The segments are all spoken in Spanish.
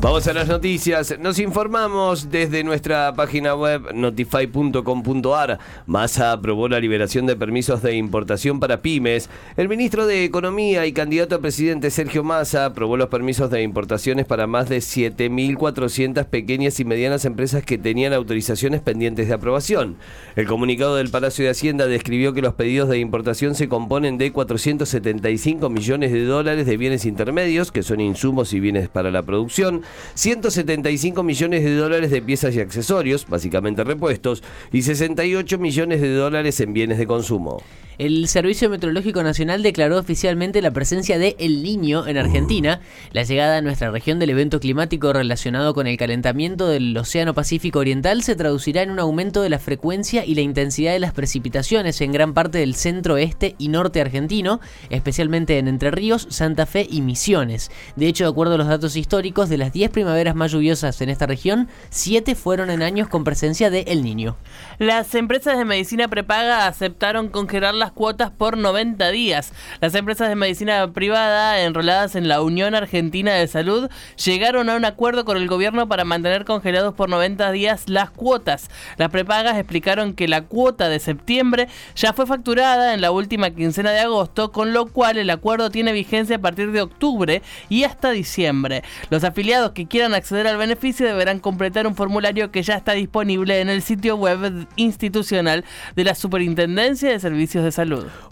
Vamos a las noticias. Nos informamos desde nuestra página web notify.com.ar. Massa aprobó la liberación de permisos de importación para pymes. El ministro de Economía y candidato a presidente Sergio Massa aprobó los permisos de importaciones para más de 7.400 pequeñas y medianas empresas que tenían autorizaciones pendientes de aprobación. El comunicado del Palacio de Hacienda describió que los pedidos de importación se componen de 475 millones de dólares de bienes intermedios, que son insumos y bienes para la producción 175 millones de dólares de piezas y accesorios, básicamente repuestos, y 68 millones de dólares en bienes de consumo. El Servicio Meteorológico Nacional declaró oficialmente la presencia de El Niño en Argentina. La llegada a nuestra región del evento climático relacionado con el calentamiento del Océano Pacífico Oriental se traducirá en un aumento de la frecuencia y la intensidad de las precipitaciones en gran parte del centro, este y norte argentino, especialmente en Entre Ríos, Santa Fe y Misiones. De hecho, de acuerdo a los datos históricos, de las 10 primaveras más lluviosas en esta región, 7 fueron en años con presencia de El Niño. Las empresas de medicina prepaga aceptaron congelar las cuotas por 90 días. Las empresas de medicina privada enroladas en la Unión Argentina de Salud llegaron a un acuerdo con el gobierno para mantener congelados por 90 días las cuotas. Las prepagas explicaron que la cuota de septiembre ya fue facturada en la última quincena de agosto, con lo cual el acuerdo tiene vigencia a partir de octubre y hasta diciembre. Los afiliados que quieran acceder al beneficio deberán completar un formulario que ya está disponible en el sitio web institucional de la Superintendencia de Servicios de Salud.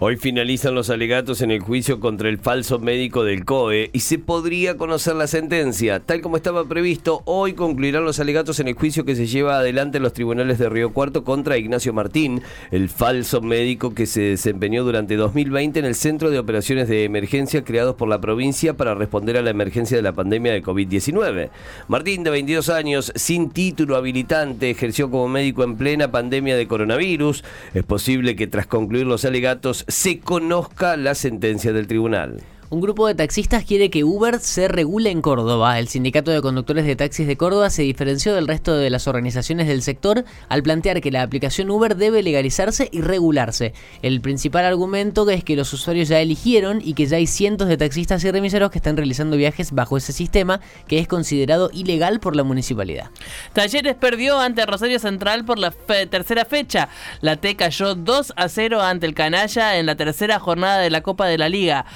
Hoy finalizan los alegatos en el juicio contra el falso médico del COE y se podría conocer la sentencia. Tal como estaba previsto, hoy concluirán los alegatos en el juicio que se lleva adelante en los tribunales de Río Cuarto contra Ignacio Martín, el falso médico que se desempeñó durante 2020 en el Centro de Operaciones de Emergencia creados por la provincia para responder a la emergencia de la pandemia de COVID-19. Martín, de 22 años, sin título habilitante, ejerció como médico en plena pandemia de coronavirus. Es posible que tras concluir los alegatos alegatos se conozca la sentencia del tribunal. Un grupo de taxistas quiere que Uber se regule en Córdoba. El sindicato de conductores de taxis de Córdoba se diferenció del resto de las organizaciones del sector al plantear que la aplicación Uber debe legalizarse y regularse. El principal argumento es que los usuarios ya eligieron y que ya hay cientos de taxistas y remiseros que están realizando viajes bajo ese sistema que es considerado ilegal por la municipalidad. Talleres perdió ante Rosario Central por la tercera fecha. La T cayó 2 a 0 ante el Canalla en la tercera jornada de la Copa de la Liga.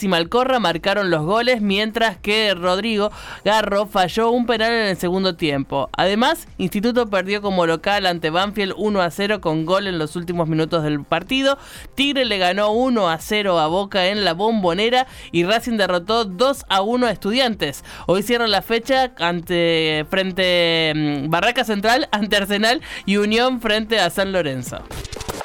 Y Malcorra marcaron los goles, mientras que Rodrigo Garro falló un penal en el segundo tiempo. Además, Instituto perdió como local ante Banfield 1 a 0 con gol en los últimos minutos del partido. Tigre le ganó 1 a 0 a Boca en la Bombonera y Racing derrotó 2 a 1 a Estudiantes. Hoy cierra la fecha ante frente mm, Barraca Central ante Arsenal y Unión frente a San Lorenzo.